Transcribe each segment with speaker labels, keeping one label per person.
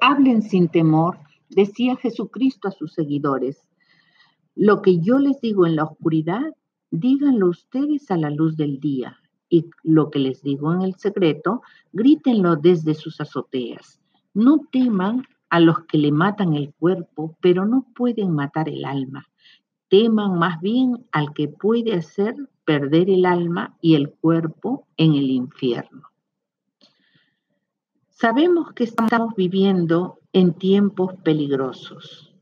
Speaker 1: Hablen sin temor, decía Jesucristo a sus seguidores. Lo que yo les digo en la oscuridad, díganlo ustedes a la luz del día. Y lo que les digo en el secreto, grítenlo desde sus azoteas. No teman a los que le matan el cuerpo, pero no pueden matar el alma. Teman más bien al que puede hacer perder el alma y el cuerpo en el infierno. Sabemos que estamos viviendo en tiempos peligrosos.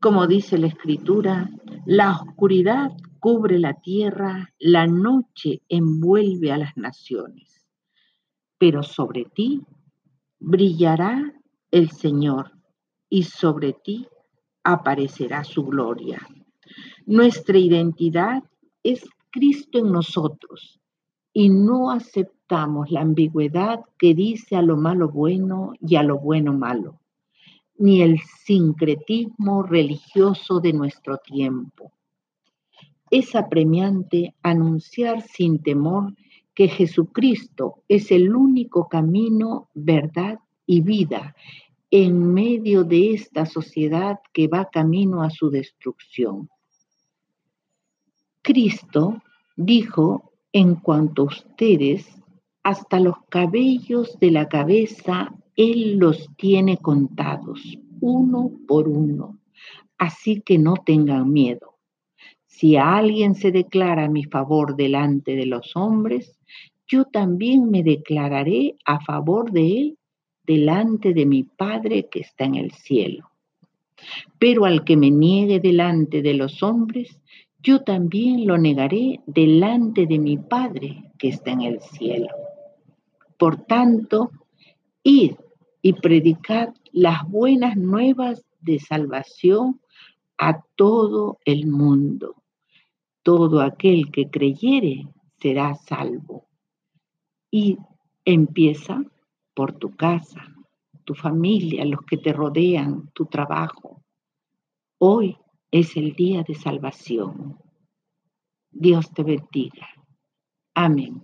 Speaker 1: Como dice la escritura, la oscuridad cubre la tierra, la noche envuelve a las naciones. Pero sobre ti brillará el Señor y sobre ti aparecerá su gloria. Nuestra identidad es Cristo en nosotros y no aceptamos la ambigüedad que dice a lo malo bueno y a lo bueno malo, ni el sincretismo religioso de nuestro tiempo. Es apremiante anunciar sin temor que Jesucristo es el único camino, verdad y vida en medio de esta sociedad que va camino a su destrucción. Cristo dijo en cuanto a ustedes, hasta los cabellos de la cabeza Él los tiene contados, uno por uno. Así que no tengan miedo. Si alguien se declara a mi favor delante de los hombres, yo también me declararé a favor de él delante de mi Padre que está en el cielo. Pero al que me niegue delante de los hombres, yo también lo negaré delante de mi Padre que está en el cielo. Por tanto, id y predicad las buenas nuevas de salvación a todo el mundo. Todo aquel que creyere será salvo. Y empieza por tu casa, tu familia, los que te rodean, tu trabajo. Hoy es el día de salvación. Dios te bendiga. Amén.